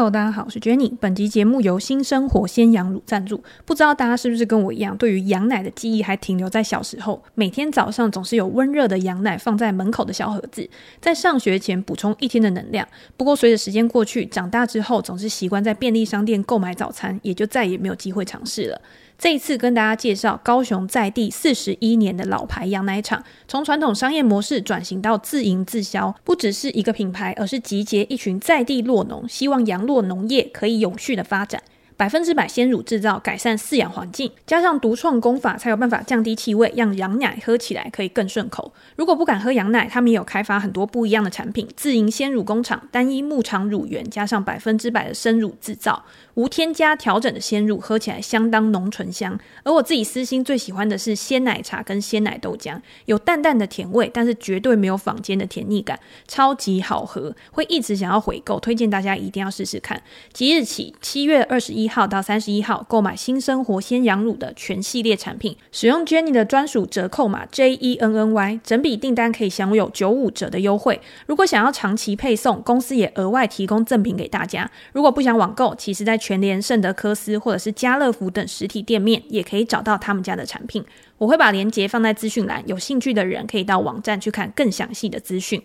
Hello，大家好，我是 Jenny。本集节目由新生活鲜羊乳赞助。不知道大家是不是跟我一样，对于羊奶的记忆还停留在小时候，每天早上总是有温热的羊奶放在门口的小盒子，在上学前补充一天的能量。不过随着时间过去，长大之后总是习惯在便利商店购买早餐，也就再也没有机会尝试了。这一次跟大家介绍高雄在地四十一年的老牌羊奶厂，从传统商业模式转型到自营自销，不只是一个品牌，而是集结一群在地落农，希望羊落农业可以永续的发展。百分之百鲜乳制造，改善饲养环境，加上独创工法，才有办法降低气味，让羊奶喝起来可以更顺口。如果不敢喝羊奶，他们也有开发很多不一样的产品。自营鲜乳工厂，单一牧场乳源，加上百分之百的生乳制造，无添加调整的鲜乳，喝起来相当浓醇香。而我自己私心最喜欢的是鲜奶茶跟鲜奶豆浆，有淡淡的甜味，但是绝对没有坊间的甜腻感，超级好喝，会一直想要回购。推荐大家一定要试试看。即日起，七月二十一号到三十一号购买新生活鲜羊乳的全系列产品，使用 Jenny 的专属折扣码 J E N N Y，整笔订单可以享有九五折的优惠。如果想要长期配送，公司也额外提供赠品给大家。如果不想网购，其实在全联、圣德科斯或者是家乐福等实体店面也可以找到他们家的产品。我会把链接放在资讯栏，有兴趣的人可以到网站去看更详细的资讯。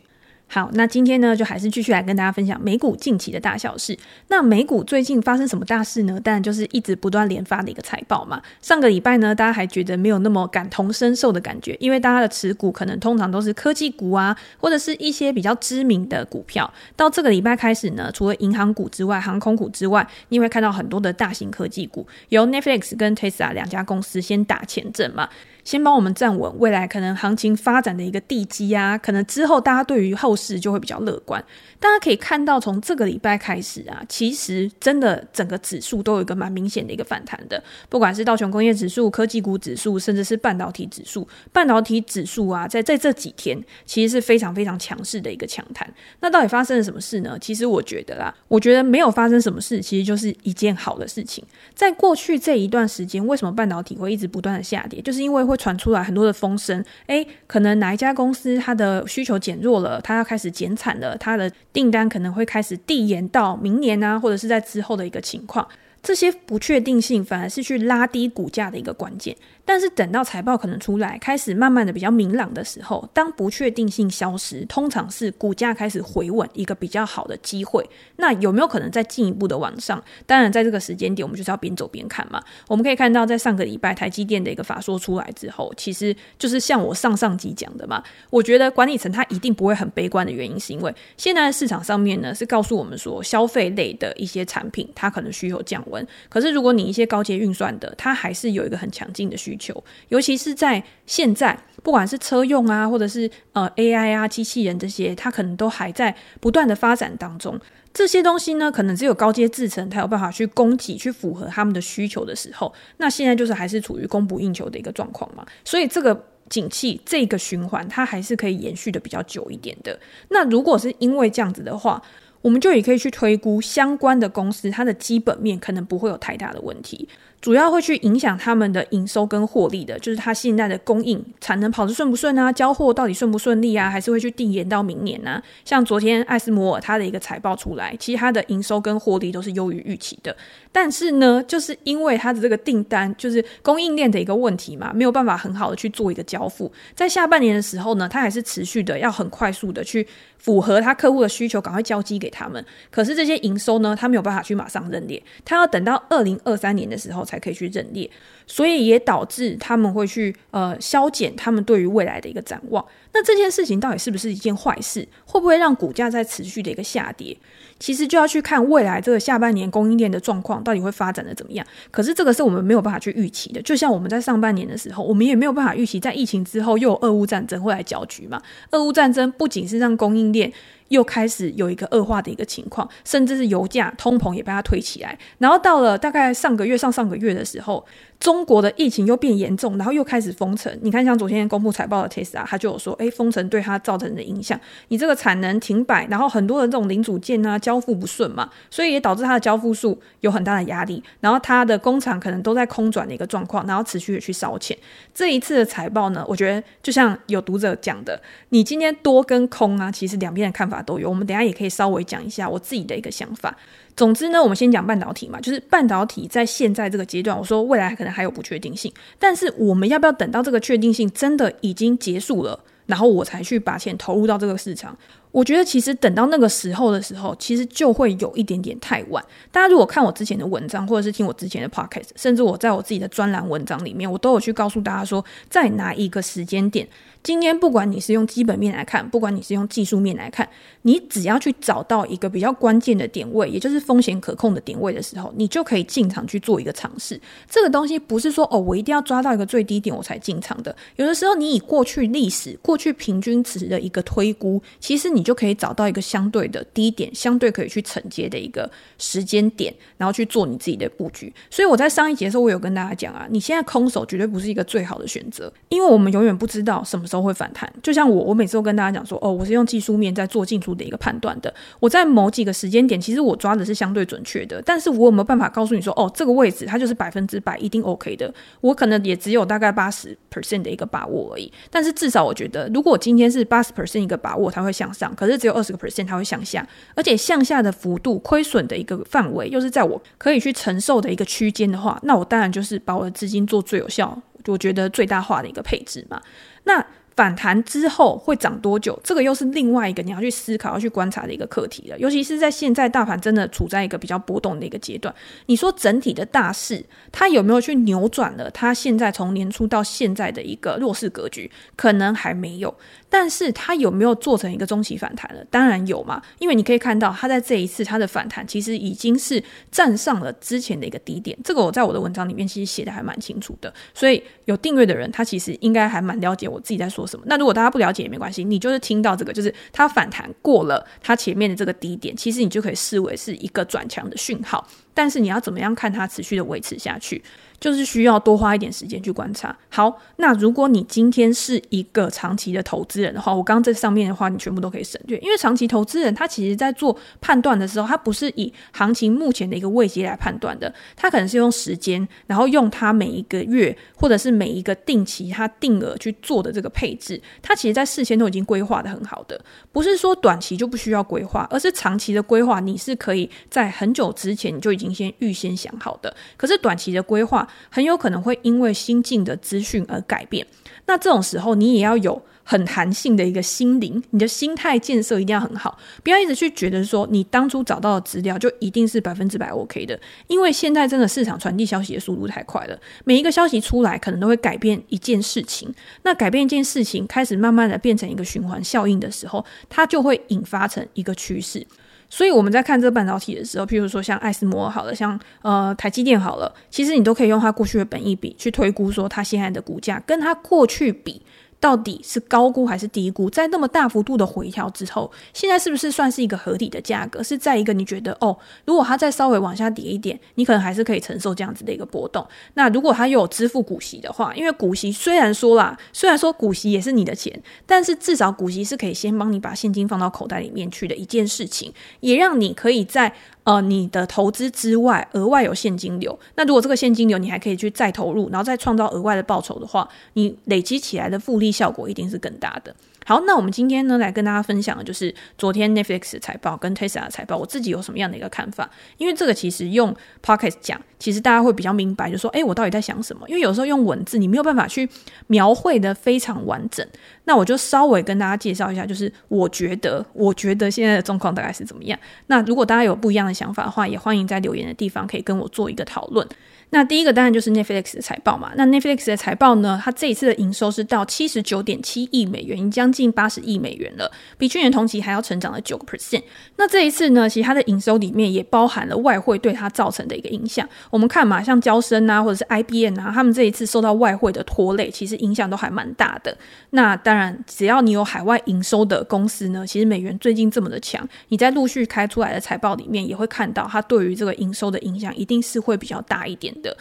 好，那今天呢，就还是继续来跟大家分享美股近期的大小事。那美股最近发生什么大事呢？当然就是一直不断连发的一个财报嘛。上个礼拜呢，大家还觉得没有那么感同身受的感觉，因为大家的持股可能通常都是科技股啊，或者是一些比较知名的股票。到这个礼拜开始呢，除了银行股之外，航空股之外，你会看到很多的大型科技股，由 Netflix 跟 Tesla 两家公司先打前阵嘛。先帮我们站稳未来可能行情发展的一个地基啊，可能之后大家对于后市就会比较乐观。大家可以看到，从这个礼拜开始啊，其实真的整个指数都有一个蛮明显的一个反弹的，不管是道琼工业指数、科技股指数，甚至是半导体指数。半导体指数啊，在在这几天其实是非常非常强势的一个强弹。那到底发生了什么事呢？其实我觉得啦，我觉得没有发生什么事，其实就是一件好的事情。在过去这一段时间，为什么半导体会一直不断的下跌？就是因为会。传出来很多的风声，诶，可能哪一家公司它的需求减弱了，它要开始减产了，它的订单可能会开始递延到明年啊，或者是在之后的一个情况。这些不确定性反而是去拉低股价的一个关键。但是等到财报可能出来，开始慢慢的比较明朗的时候，当不确定性消失，通常是股价开始回稳一个比较好的机会。那有没有可能再进一步的往上？当然，在这个时间点，我们就是要边走边看嘛。我们可以看到，在上个礼拜台积电的一个法说出来之后，其实就是像我上上集讲的嘛。我觉得管理层他一定不会很悲观的原因，是因为现在的市场上面呢，是告诉我们说，消费类的一些产品它可能需求降温。可是如果你一些高阶运算的，它还是有一个很强劲的需求。求，尤其是在现在，不管是车用啊，或者是呃 AI 啊、机器人这些，它可能都还在不断的发展当中。这些东西呢，可能只有高阶制程才有办法去供给、去符合他们的需求的时候。那现在就是还是处于供不应求的一个状况嘛。所以这个景气、这个循环，它还是可以延续的比较久一点的。那如果是因为这样子的话，我们就也可以去推估相关的公司，它的基本面可能不会有太大的问题。主要会去影响他们的营收跟获利的，就是他现在的供应产能跑得顺不顺啊，交货到底顺不顺利啊，还是会去递延到明年呢、啊？像昨天艾斯摩尔他的一个财报出来，其实他的营收跟获利都是优于预期的，但是呢，就是因为他的这个订单就是供应链的一个问题嘛，没有办法很好的去做一个交付，在下半年的时候呢，他还是持续的要很快速的去符合他客户的需求，赶快交机给他们。可是这些营收呢，他没有办法去马上认列，他要等到二零二三年的时候才。可以去认列，所以也导致他们会去呃削减他们对于未来的一个展望。那这件事情到底是不是一件坏事？会不会让股价在持续的一个下跌？其实就要去看未来这个下半年供应链的状况到底会发展的怎么样。可是这个是我们没有办法去预期的。就像我们在上半年的时候，我们也没有办法预期在疫情之后又有俄乌战争会来搅局嘛。俄乌战争不仅是让供应链又开始有一个恶化的一个情况，甚至是油价通膨也被它推起来。然后到了大概上个月、上上个月的时候，中国的疫情又变严重，然后又开始封城。你看，像昨天公布财报的 Tesla，他就有说，哎，封城对它造成的影响，你这个产能停摆，然后很多的这种零组件啊交付不顺嘛，所以也导致它的交付数有很大的压力。然后它的工厂可能都在空转的一个状况，然后持续的去烧钱。这一次的财报呢，我觉得就像有读者讲的，你今天多跟空啊，其实两边的看法。都有，我们等下也可以稍微讲一下我自己的一个想法。总之呢，我们先讲半导体嘛，就是半导体在现在这个阶段，我说未来可能还有不确定性，但是我们要不要等到这个确定性真的已经结束了，然后我才去把钱投入到这个市场？我觉得其实等到那个时候的时候，其实就会有一点点太晚。大家如果看我之前的文章，或者是听我之前的 podcast，甚至我在我自己的专栏文章里面，我都有去告诉大家说，在哪一个时间点。今天不管你是用基本面来看，不管你是用技术面来看，你只要去找到一个比较关键的点位，也就是风险可控的点位的时候，你就可以进场去做一个尝试。这个东西不是说哦，我一定要抓到一个最低点我才进场的。有的时候你以过去历史、过去平均值的一个推估，其实你就可以找到一个相对的低点，相对可以去承接的一个时间点，然后去做你自己的布局。所以我在上一节的时候，我有跟大家讲啊，你现在空手绝对不是一个最好的选择，因为我们永远不知道什么时候。会反弹，就像我，我每次都跟大家讲说，哦，我是用技术面在做进出的一个判断的。我在某几个时间点，其实我抓的是相对准确的，但是我有没有办法告诉你说，哦，这个位置它就是百分之百一定 OK 的？我可能也只有大概八十 percent 的一个把握而已。但是至少我觉得，如果今天是八十 percent 一个把握，它会向上，可是只有二十个 percent 它会向下，而且向下的幅度亏损的一个范围又是在我可以去承受的一个区间的话，那我当然就是把我的资金做最有效，我觉得最大化的一个配置嘛。那反弹之后会涨多久？这个又是另外一个你要去思考、要去观察的一个课题了。尤其是在现在大盘真的处在一个比较波动的一个阶段，你说整体的大势它有没有去扭转了？它现在从年初到现在的一个弱势格局，可能还没有。但是它有没有做成一个中期反弹了？当然有嘛，因为你可以看到它在这一次它的反弹其实已经是站上了之前的一个低点。这个我在我的文章里面其实写的还蛮清楚的，所以有订阅的人他其实应该还蛮了解我自己在说什么。那如果大家不了解也没关系，你就是听到这个，就是它反弹过了它前面的这个低点，其实你就可以视为是一个转强的讯号。但是你要怎么样看它持续的维持下去？就是需要多花一点时间去观察。好，那如果你今天是一个长期的投资人的话，我刚刚这上面的话，你全部都可以省略，因为长期投资人他其实在做判断的时候，他不是以行情目前的一个位阶来判断的，他可能是用时间，然后用他每一个月或者是每一个定期他定额去做的这个配置，他其实在事先都已经规划的很好的，不是说短期就不需要规划，而是长期的规划你是可以在很久之前你就已经先预先想好的，可是短期的规划。很有可能会因为新进的资讯而改变，那这种时候你也要有很弹性的一个心灵，你的心态建设一定要很好，不要一直去觉得说你当初找到的资料就一定是百分之百 OK 的，因为现在真的市场传递消息的速度太快了，每一个消息出来可能都会改变一件事情，那改变一件事情开始慢慢的变成一个循环效应的时候，它就会引发成一个趋势。所以我们在看这个半导体的时候，譬如说像艾斯摩尔好了，像呃台积电好了，其实你都可以用它过去的本益比去推估说它现在的股价跟它过去比。到底是高估还是低估？在那么大幅度的回调之后，现在是不是算是一个合理的价格？是在一个你觉得哦，如果它再稍微往下跌一点，你可能还是可以承受这样子的一个波动。那如果它又有支付股息的话，因为股息虽然说啦，虽然说股息也是你的钱，但是至少股息是可以先帮你把现金放到口袋里面去的一件事情，也让你可以在。呃，你的投资之外，额外有现金流。那如果这个现金流你还可以去再投入，然后再创造额外的报酬的话，你累积起来的复利效果一定是更大的。好，那我们今天呢，来跟大家分享的就是昨天 Netflix 的财报跟 Tesla 的财报，我自己有什么样的一个看法？因为这个其实用 Podcast 讲，其实大家会比较明白，就是说，哎，我到底在想什么？因为有时候用文字，你没有办法去描绘的非常完整。那我就稍微跟大家介绍一下，就是我觉得，我觉得现在的状况大概是怎么样。那如果大家有不一样的想法的话，也欢迎在留言的地方可以跟我做一个讨论。那第一个当然就是 Netflix 的财报嘛。那 Netflix 的财报呢，它这一次的营收是到七十九点七亿美元，已经将近八十亿美元了，比去年同期还要成长了九个 percent。那这一次呢，其实它的营收里面也包含了外汇对它造成的一个影响。我们看嘛，像交生啊，或者是 IBM 啊，他们这一次受到外汇的拖累，其实影响都还蛮大的。那当然，只要你有海外营收的公司呢，其实美元最近这么的强，你在陆续开出来的财报里面也会看到，它对于这个营收的影响一定是会比较大一点的。的。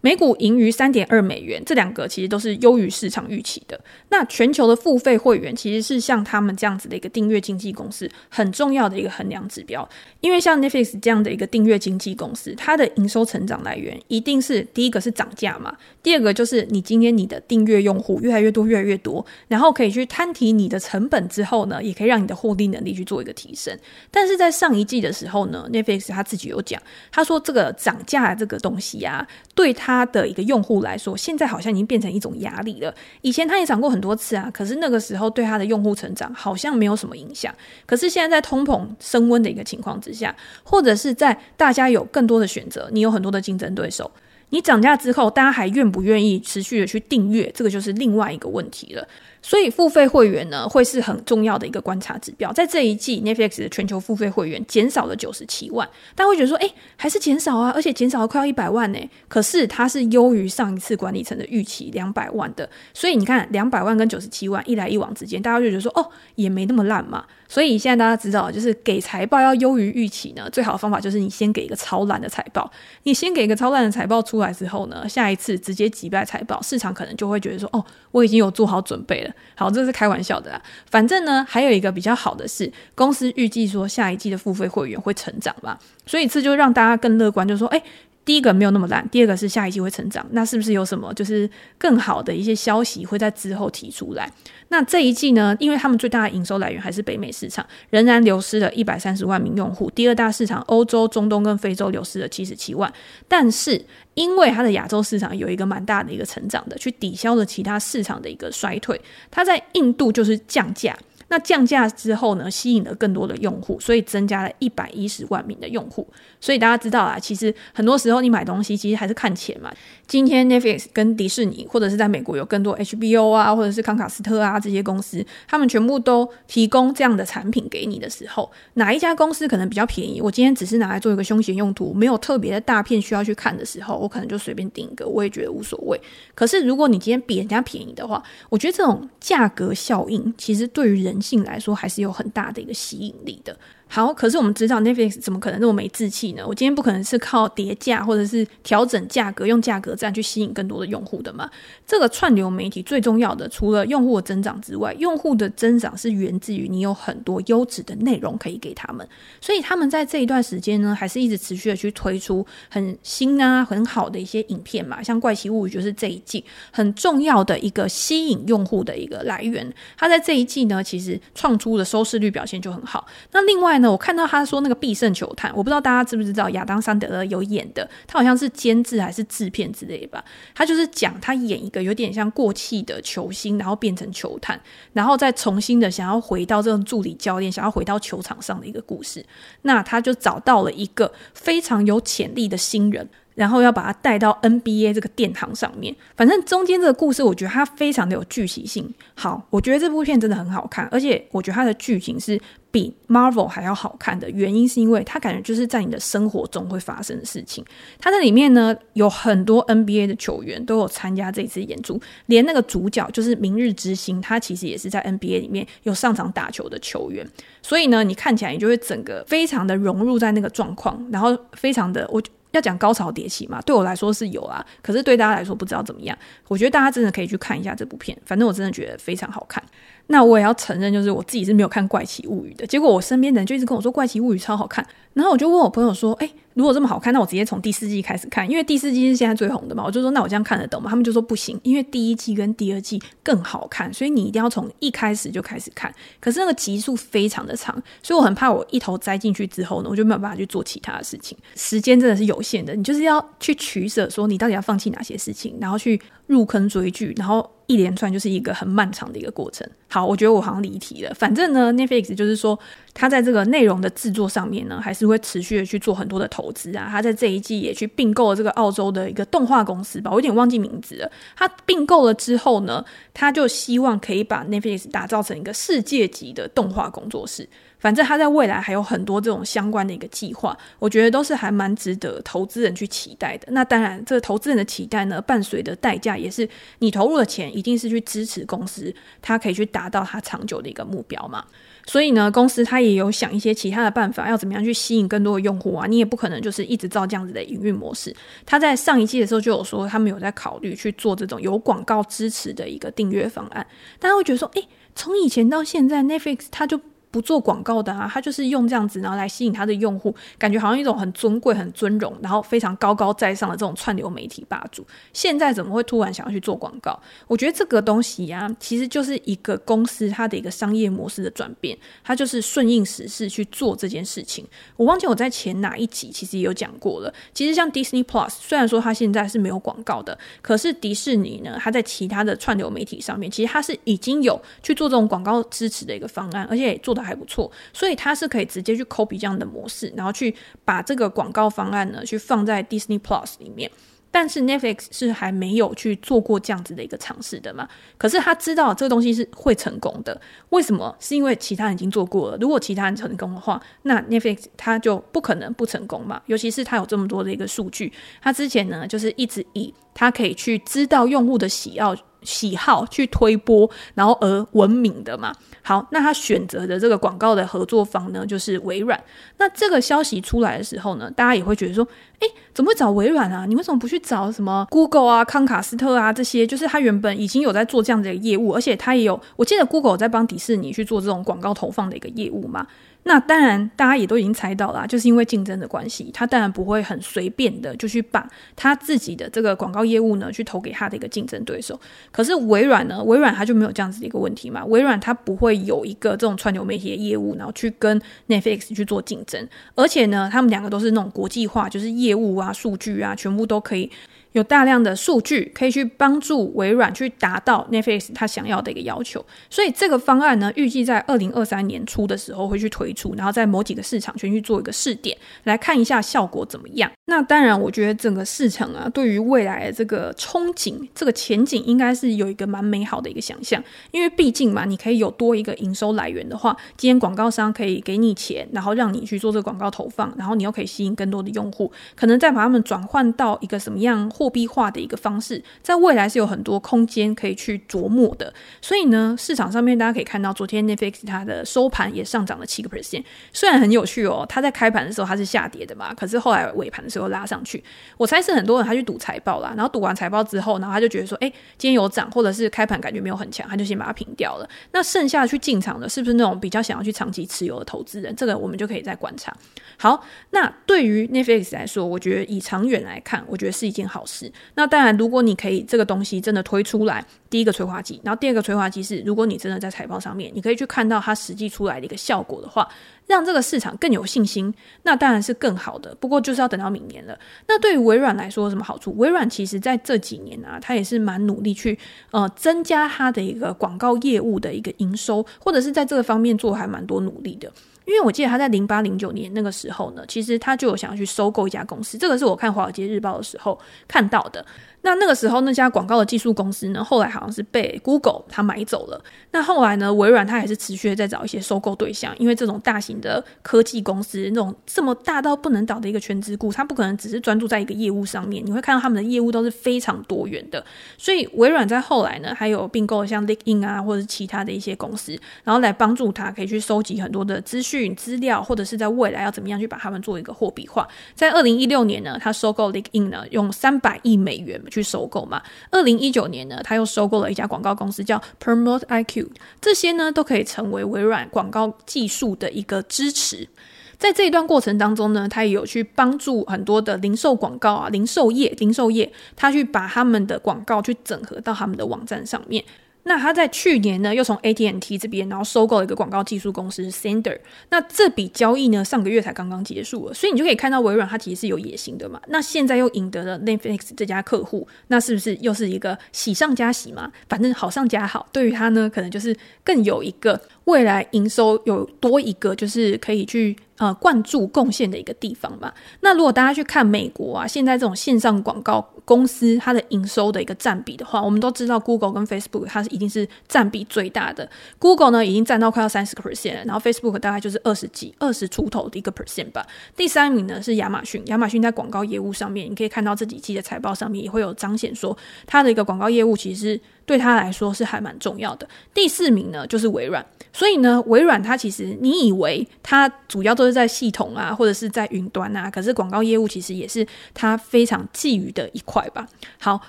每股盈余三点二美元，这两个其实都是优于市场预期的。那全球的付费会员其实是像他们这样子的一个订阅经纪公司很重要的一个衡量指标，因为像 Netflix 这样的一个订阅经纪公司，它的营收成长来源一定是第一个是涨价嘛，第二个就是你今天你的订阅用户越来越多，越来越多，然后可以去摊提你的成本之后呢，也可以让你的获利能力去做一个提升。但是在上一季的时候呢，Netflix 他自己有讲，他说这个涨价这个东西啊，对他他的一个用户来说，现在好像已经变成一种压力了。以前他也涨过很多次啊，可是那个时候对他的用户成长好像没有什么影响。可是现在在通膨升温的一个情况之下，或者是在大家有更多的选择，你有很多的竞争对手，你涨价之后，大家还愿不愿意持续的去订阅？这个就是另外一个问题了。所以付费会员呢，会是很重要的一个观察指标。在这一季，Netflix 的全球付费会员减少了九十七万，大家会觉得说，哎，还是减少啊，而且减少了快要一百万呢。可是它是优于上一次管理层的预期两百万的。所以你看，两百万跟九十七万一来一往之间，大家就觉得说，哦，也没那么烂嘛。所以现在大家知道，就是给财报要优于预期呢，最好的方法就是你先给一个超烂的财报。你先给一个超烂的财报出来之后呢，下一次直接击败财报，市场可能就会觉得说，哦，我已经有做好准备了。好，这是开玩笑的啦。反正呢，还有一个比较好的是，公司预计说下一季的付费会员会成长嘛，所以这就让大家更乐观，就是说，哎。第一个没有那么烂，第二个是下一季会成长，那是不是有什么就是更好的一些消息会在之后提出来？那这一季呢，因为他们最大的营收来源还是北美市场，仍然流失了一百三十万名用户。第二大市场欧洲、中东跟非洲流失了七十七万，但是因为它的亚洲市场有一个蛮大的一个成长的，去抵消了其他市场的一个衰退。它在印度就是降价。那降价之后呢，吸引了更多的用户，所以增加了一百一十万名的用户。所以大家知道啊，其实很多时候你买东西其实还是看钱嘛。今天 Netflix 跟迪士尼，或者是在美国有更多 HBO 啊，或者是康卡斯特啊这些公司，他们全部都提供这样的产品给你的时候，哪一家公司可能比较便宜？我今天只是拿来做一个休闲用途，没有特别的大片需要去看的时候，我可能就随便订一个，我也觉得无所谓。可是如果你今天比人家便宜的话，我觉得这种价格效应其实对于人性来说还是有很大的一个吸引力的。好，可是我们知道 Netflix 怎么可能那么没志气呢？我今天不可能是靠叠价或者是调整价格，用价格战去吸引更多的用户的嘛。这个串流媒体最重要的，除了用户的增长之外，用户的增长是源自于你有很多优质的内容可以给他们。所以他们在这一段时间呢，还是一直持续的去推出很新啊、很好的一些影片嘛。像《怪奇物语》就是这一季很重要的一个吸引用户的一个来源。它在这一季呢，其实创出的收视率表现就很好。那另外，我看到他说那个必胜球探，我不知道大家知不知道亚当·桑德勒有演的，他好像是监制还是制片之类吧。他就是讲他演一个有点像过气的球星，然后变成球探，然后再重新的想要回到这种助理教练，想要回到球场上的一个故事。那他就找到了一个非常有潜力的新人。然后要把它带到 NBA 这个殿堂上面，反正中间这个故事，我觉得它非常的有剧情性。好，我觉得这部片真的很好看，而且我觉得它的剧情是比 Marvel 还要好看的原因，是因为它感觉就是在你的生活中会发生的事情。它在里面呢，有很多 NBA 的球员都有参加这次演出，连那个主角就是明日之星，他其实也是在 NBA 里面有上场打球的球员。所以呢，你看起来你就会整个非常的融入在那个状况，然后非常的我。要讲高潮迭起嘛？对我来说是有啊，可是对大家来说不知道怎么样。我觉得大家真的可以去看一下这部片，反正我真的觉得非常好看。那我也要承认，就是我自己是没有看《怪奇物语》的，结果我身边的人就一直跟我说《怪奇物语》超好看，然后我就问我朋友说：“诶，如果这么好看，那我直接从第四季开始看，因为第四季是现在最红的嘛。”我就说：“那我这样看得懂吗？”他们就说：“不行，因为第一季跟第二季更好看，所以你一定要从一开始就开始看。可是那个集数非常的长，所以我很怕我一头栽进去之后呢，我就没有办法去做其他的事情。时间真的是有限的，你就是要去取舍，说你到底要放弃哪些事情，然后去入坑追剧，然后。”一连串就是一个很漫长的一个过程。好，我觉得我好像离题了。反正呢，Netflix 就是说，它在这个内容的制作上面呢，还是会持续的去做很多的投资啊。他在这一季也去并购了这个澳洲的一个动画公司吧，我有点忘记名字了。他并购了之后呢，他就希望可以把 Netflix 打造成一个世界级的动画工作室。反正他在未来还有很多这种相关的一个计划，我觉得都是还蛮值得投资人去期待的。那当然，这个投资人的期待呢，伴随的代价也是你投入的钱一定是去支持公司，它可以去达到它长久的一个目标嘛。所以呢，公司它也有想一些其他的办法，要怎么样去吸引更多的用户啊？你也不可能就是一直照这样子的营运模式。他在上一季的时候就有说，他们有在考虑去做这种有广告支持的一个订阅方案。大家会觉得说，诶，从以前到现在，Netflix 它就。不做广告的啊，他就是用这样子，然后来吸引他的用户，感觉好像一种很尊贵、很尊荣，然后非常高高在上的这种串流媒体霸主。现在怎么会突然想要去做广告？我觉得这个东西啊，其实就是一个公司它的一个商业模式的转变，它就是顺应时势去做这件事情。我忘记我在前哪一集其实也有讲过了。其实像 Disney Plus，虽然说它现在是没有广告的，可是迪士尼呢，它在其他的串流媒体上面，其实它是已经有去做这种广告支持的一个方案，而且也做的还不错，所以它是可以直接去 copy 这样的模式，然后去把这个广告方案呢，去放在 Disney Plus 里面。但是 Netflix 是还没有去做过这样子的一个尝试的嘛？可是他知道这个东西是会成功的，为什么？是因为其他人已经做过了。如果其他人成功的话，那 Netflix 它就不可能不成功嘛。尤其是它有这么多的一个数据，它之前呢就是一直以它可以去知道用户的喜好。喜好去推波，然后而闻名的嘛。好，那他选择的这个广告的合作方呢，就是微软。那这个消息出来的时候呢，大家也会觉得说，诶，怎么会找微软啊？你为什么不去找什么 Google 啊、康卡斯特啊这些？就是他原本已经有在做这样的一个业务，而且他也有，我记得 Google 在帮迪士尼去做这种广告投放的一个业务嘛。那当然，大家也都已经猜到了，就是因为竞争的关系，他当然不会很随便的就去把他自己的这个广告业务呢，去投给他的一个竞争对手。可是微软呢，微软它就没有这样子的一个问题嘛，微软它不会有一个这种串流媒体的业务，然后去跟 Netflix 去做竞争，而且呢，他们两个都是那种国际化，就是业务啊、数据啊，全部都可以。有大量的数据可以去帮助微软去达到 Netflix 它想要的一个要求，所以这个方案呢，预计在二零二三年初的时候会去推出，然后在某几个市场全去做一个试点，来看一下效果怎么样。那当然，我觉得整个市场啊，对于未来的这个憧憬、这个前景，应该是有一个蛮美好的一个想象，因为毕竟嘛，你可以有多一个营收来源的话，今天广告商可以给你钱，然后让你去做这个广告投放，然后你又可以吸引更多的用户，可能再把他们转换到一个什么样货币化的一个方式，在未来是有很多空间可以去琢磨的。所以呢，市场上面大家可以看到，昨天 Netflix 它的收盘也上涨了七个 percent。虽然很有趣哦，它在开盘的时候它是下跌的嘛，可是后来尾盘的时候拉上去。我猜是很多人他去赌财报啦，然后赌完财报之后，然后他就觉得说，哎，今天有涨，或者是开盘感觉没有很强，他就先把它平掉了。那剩下去进场的，是不是那种比较想要去长期持有的投资人？这个我们就可以再观察。好，那对于 Netflix 来说，我觉得以长远来看，我觉得是一件好事。那当然，如果你可以这个东西真的推出来，第一个催化剂，然后第二个催化剂是，如果你真的在财报上面，你可以去看到它实际出来的一个效果的话，让这个市场更有信心，那当然是更好的。不过就是要等到明年了。那对于微软来说有什么好处？微软其实在这几年啊，它也是蛮努力去呃增加它的一个广告业务的一个营收，或者是在这个方面做还蛮多努力的。因为我记得他在零八零九年那个时候呢，其实他就有想要去收购一家公司，这个是我看《华尔街日报》的时候看到的。那那个时候，那家广告的技术公司呢，后来好像是被 Google 它买走了。那后来呢，微软它还是持续的在找一些收购对象，因为这种大型的科技公司，那种这么大到不能倒的一个全资股，它不可能只是专注在一个业务上面。你会看到他们的业务都是非常多元的。所以微软在后来呢，还有并购像 LinkedIn 啊，或者是其他的一些公司，然后来帮助他可以去收集很多的资讯资料，或者是在未来要怎么样去把他们做一个货币化。在二零一六年呢，他收购 LinkedIn 呢，用三百亿美元。去收购嘛。二零一九年呢，他又收购了一家广告公司，叫 Promote IQ。这些呢，都可以成为微软广告技术的一个支持。在这一段过程当中呢，他也有去帮助很多的零售广告啊，零售业、零售业，他去把他们的广告去整合到他们的网站上面。那他在去年呢，又从 AT&T 这边，然后收购了一个广告技术公司，SANDER。那这笔交易呢，上个月才刚刚结束了，所以你就可以看到微软它其实是有野心的嘛。那现在又赢得了 Netflix 这家客户，那是不是又是一个喜上加喜嘛？反正好上加好，对于他呢，可能就是更有一个未来营收有多一个，就是可以去。呃灌注贡献的一个地方嘛。那如果大家去看美国啊，现在这种线上广告公司它的营收的一个占比的话，我们都知道 Google 跟 Facebook 它是一定是占比最大的。Google 呢已经占到快要三十个 percent，然后 Facebook 大概就是二十几、二十出头的一个 percent 吧。第三名呢是亚马逊，亚马逊在广告业务上面，你可以看到这几季的财报上面也会有彰显说它的一个广告业务其实。对他来说是还蛮重要的。第四名呢，就是微软。所以呢，微软它其实你以为它主要都是在系统啊，或者是在云端啊，可是广告业务其实也是它非常觊觎的一块吧。好。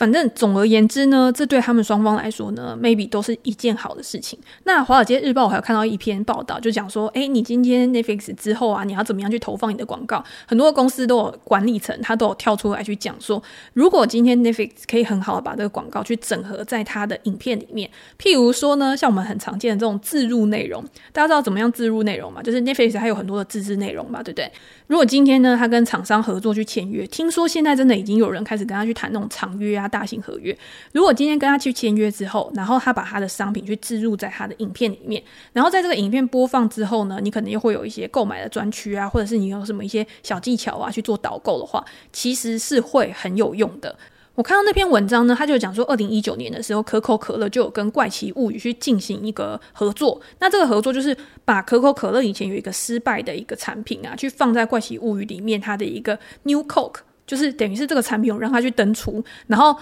反正总而言之呢，这对他们双方来说呢，maybe 都是一件好的事情。那《华尔街日报》我还有看到一篇报道，就讲说，诶，你今天 Netflix 之后啊，你要怎么样去投放你的广告？很多公司都有管理层，他都有跳出来去讲说，如果今天 Netflix 可以很好的把这个广告去整合在它的影片里面，譬如说呢，像我们很常见的这种自入内容，大家知道怎么样自入内容嘛？就是 Netflix 还有很多的自制内容嘛，对不对？如果今天呢，他跟厂商合作去签约，听说现在真的已经有人开始跟他去谈那种长约啊、大型合约。如果今天跟他去签约之后，然后他把他的商品去置入在他的影片里面，然后在这个影片播放之后呢，你可能又会有一些购买的专区啊，或者是你有什么一些小技巧啊去做导购的话，其实是会很有用的。我看到那篇文章呢，他就讲说，二零一九年的时候，可口可乐就有跟怪奇物语去进行一个合作。那这个合作就是把可口可乐以前有一个失败的一个产品啊，去放在怪奇物语里面，它的一个 New Coke，就是等于是这个产品我让它去登出，然后。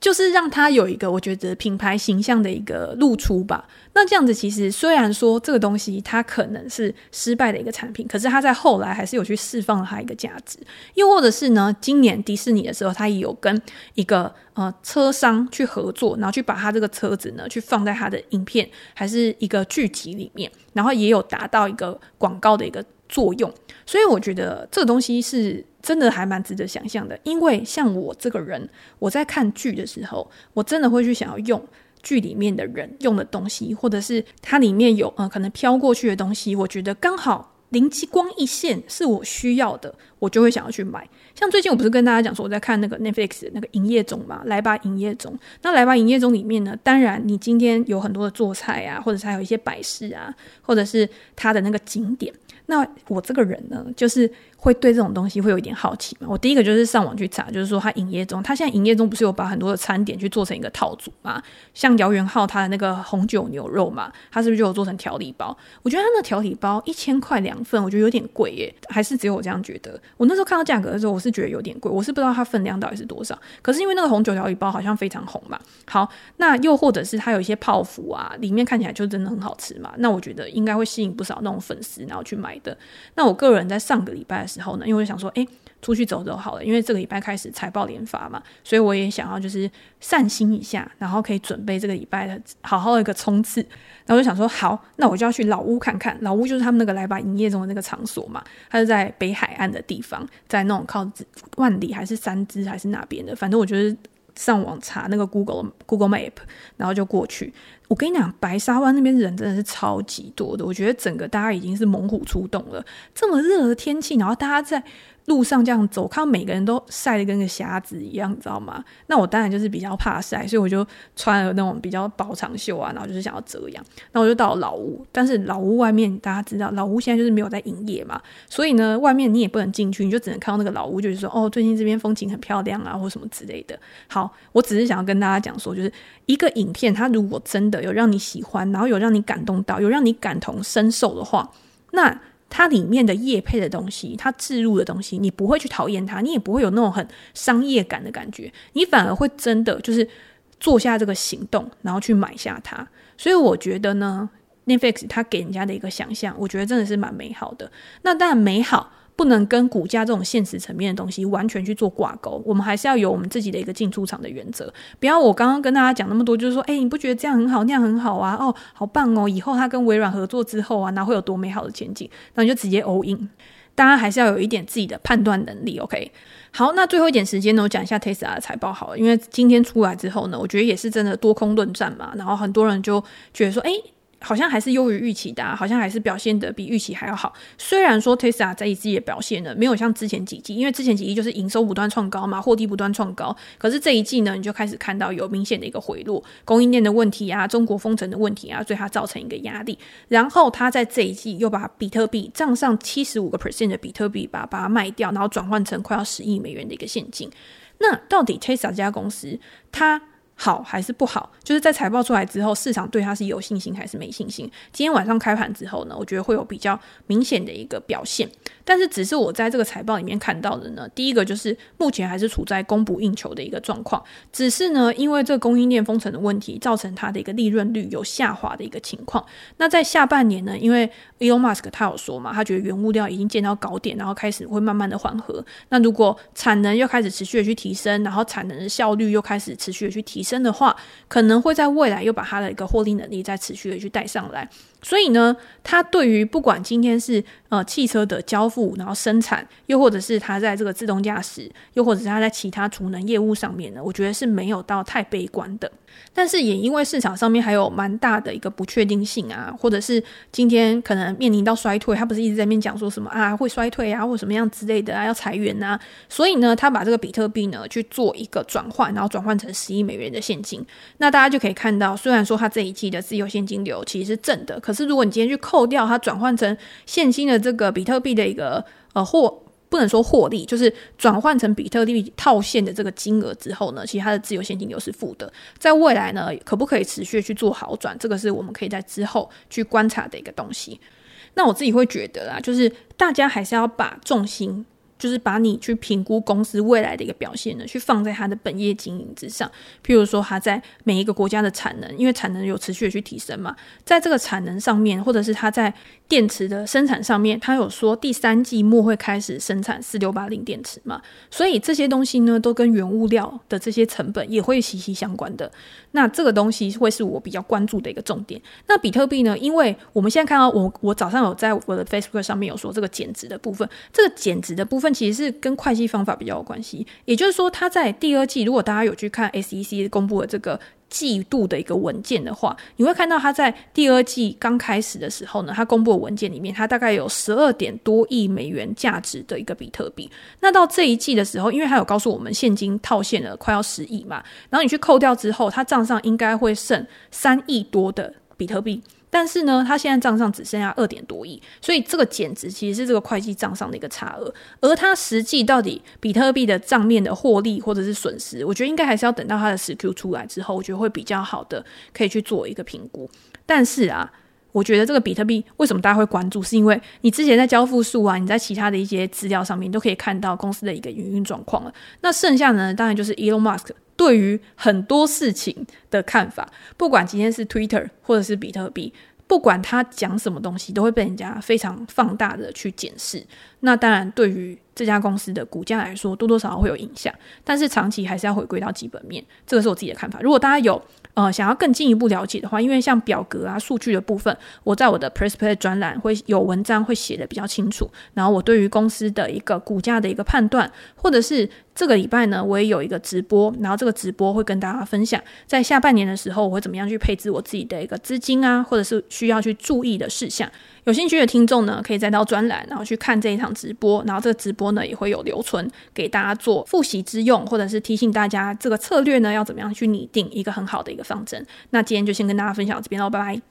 就是让它有一个我觉得品牌形象的一个露出吧。那这样子其实虽然说这个东西它可能是失败的一个产品，可是它在后来还是有去释放了它一个价值。又或者是呢，今年迪士尼的时候，它也有跟一个呃车商去合作，然后去把它这个车子呢去放在它的影片还是一个剧集里面，然后也有达到一个广告的一个作用。所以我觉得这个东西是。真的还蛮值得想象的，因为像我这个人，我在看剧的时候，我真的会去想要用剧里面的人用的东西，或者是它里面有呃可能飘过去的东西，我觉得刚好灵机光一现是我需要的，我就会想要去买。像最近我不是跟大家讲说我在看那个 Netflix 那个营业中嘛，来吧营业中。那来吧营业中里面呢，当然你今天有很多的做菜啊，或者是还有一些摆饰啊，或者是它的那个景点。那我这个人呢，就是会对这种东西会有一点好奇嘛。我第一个就是上网去查，就是说它营业中，它现在营业中不是有把很多的餐点去做成一个套组嘛？像姚元浩他的那个红酒牛肉嘛，他是不是就有做成调理包？我觉得他那调理包一千块两份，我觉得有点贵耶，还是只有我这样觉得？我那时候看到价格的时候，我是觉得有点贵，我是不知道它分量到底是多少。可是因为那个红酒调理包好像非常红嘛，好，那又或者是它有一些泡芙啊，里面看起来就真的很好吃嘛，那我觉得应该会吸引不少那种粉丝，然后去买。的那我个人在上个礼拜时候呢，因为我想说，哎，出去走走好了，因为这个礼拜开始财报连发嘛，所以我也想要就是散心一下，然后可以准备这个礼拜的好好的一个冲刺。然后我就想说，好，那我就要去老屋看看。老屋就是他们那个来吧营业中的那个场所嘛，它是在北海岸的地方，在那种靠万里还是三芝还是哪边的，反正我觉得。上网查那个 Google Google Map，然后就过去。我跟你讲，白沙湾那边人真的是超级多的，我觉得整个大家已经是猛虎出动了。这么热的天气，然后大家在。路上这样走，看到每个人都晒得跟个瞎子一样，你知道吗？那我当然就是比较怕晒，所以我就穿了那种比较薄长袖啊，然后就是想要遮阳。那我就到老屋，但是老屋外面大家知道，老屋现在就是没有在营业嘛，所以呢，外面你也不能进去，你就只能看到那个老屋，就是说哦，最近这边风景很漂亮啊，或什么之类的。好，我只是想要跟大家讲说，就是一个影片，它如果真的有让你喜欢，然后有让你感动到，有让你感同身受的话，那。它里面的业配的东西，它置入的东西，你不会去讨厌它，你也不会有那种很商业感的感觉，你反而会真的就是做下这个行动，然后去买下它。所以我觉得呢，Netflix 它给人家的一个想象，我觉得真的是蛮美好的。那当然美好。不能跟股价这种现实层面的东西完全去做挂钩，我们还是要有我们自己的一个进出场的原则。不要我刚刚跟大家讲那么多，就是说，哎，你不觉得这样很好，那样很好啊？哦，好棒哦！以后他跟微软合作之后啊，那会有多美好的前景？那你就直接 all in。当然还是要有一点自己的判断能力。OK，好，那最后一点时间呢，我讲一下 Tesla 的财报好了，因为今天出来之后呢，我觉得也是真的多空论战嘛，然后很多人就觉得说，哎。好像还是优于预期的，好像还是表现得比预期还要好。虽然说 Tesla 在一季的表现呢，没有像之前几季，因为之前几季就是营收不断创高嘛，获利不断创高。可是这一季呢，你就开始看到有明显的一个回落，供应链的问题啊，中国封城的问题啊，对它造成一个压力。然后它在这一季又把比特币账上七十五个 percent 的比特币把把它卖掉，然后转换成快要十亿美元的一个现金。那到底 Tesla 这家公司它好还是不好？就是在财报出来之后，市场对它是有信心还是没信心？今天晚上开盘之后呢，我觉得会有比较明显的一个表现。但是，只是我在这个财报里面看到的呢，第一个就是目前还是处在供不应求的一个状况。只是呢，因为这个供应链封城的问题，造成它的一个利润率有下滑的一个情况。那在下半年呢，因为 Elon Musk 他有说嘛，他觉得原物料已经见到高点，然后开始会慢慢的缓和。那如果产能又开始持续的去提升，然后产能的效率又开始持续的去提升真的话，可能会在未来又把它的一个获利能力再持续的去带上来。所以呢，它对于不管今天是呃汽车的交付，然后生产，又或者是它在这个自动驾驶，又或者是它在其他储能业务上面呢，我觉得是没有到太悲观的。但是也因为市场上面还有蛮大的一个不确定性啊，或者是今天可能面临到衰退，他不是一直在面讲说什么啊会衰退啊，或什么样之类的啊，要裁员啊，所以呢，他把这个比特币呢去做一个转换，然后转换成十亿美元的现金。那大家就可以看到，虽然说它这一季的自由现金流其实是正的，可可是如果你今天去扣掉它转换成现金的这个比特币的一个呃获不能说获利，就是转换成比特币套现的这个金额之后呢，其实它的自由现金流是负的。在未来呢，可不可以持续去做好转？这个是我们可以在之后去观察的一个东西。那我自己会觉得啦，就是大家还是要把重心。就是把你去评估公司未来的一个表现呢，去放在它的本业经营之上。譬如说，它在每一个国家的产能，因为产能有持续的去提升嘛，在这个产能上面，或者是它在电池的生产上面，它有说第三季末会开始生产四六八零电池嘛，所以这些东西呢，都跟原物料的这些成本也会息息相关的。那这个东西会是我比较关注的一个重点。那比特币呢，因为我们现在看到我，我早上有在我的 Facebook 上面有说这个减值的部分，这个减值的部分。其实是跟会计方法比较有关系，也就是说，它在第二季，如果大家有去看 SEC 公布的这个季度的一个文件的话，你会看到他在第二季刚开始的时候呢，他公布的文件里面，他大概有十二点多亿美元价值的一个比特币。那到这一季的时候，因为他有告诉我们现金套现了快要十亿嘛，然后你去扣掉之后，他账上应该会剩三亿多的比特币。但是呢，他现在账上只剩下二点多亿，所以这个减值其实是这个会计账上的一个差额。而他实际到底比特币的账面的获利或者是损失，我觉得应该还是要等到他的十 Q 出来之后，我觉得会比较好的可以去做一个评估。但是啊，我觉得这个比特币为什么大家会关注，是因为你之前在交付数啊，你在其他的一些资料上面都可以看到公司的一个营运状况了。那剩下呢，当然就是 Elon Musk。对于很多事情的看法，不管今天是 Twitter 或者是比特币，不管他讲什么东西，都会被人家非常放大的去检视。那当然，对于这家公司的股价来说，多多少少会有影响。但是长期还是要回归到基本面，这个是我自己的看法。如果大家有呃想要更进一步了解的话，因为像表格啊、数据的部分，我在我的 Press Play 专栏会有文章会写的比较清楚。然后我对于公司的一个股价的一个判断，或者是这个礼拜呢，我也有一个直播，然后这个直播会跟大家分享，在下半年的时候，我会怎么样去配置我自己的一个资金啊，或者是需要去注意的事项。有兴趣的听众呢，可以再到专栏，然后去看这一场直播，然后这个直播呢也会有留存给大家做复习之用，或者是提醒大家这个策略呢要怎么样去拟定一个很好的一个方针。那今天就先跟大家分享到这边喽，拜拜。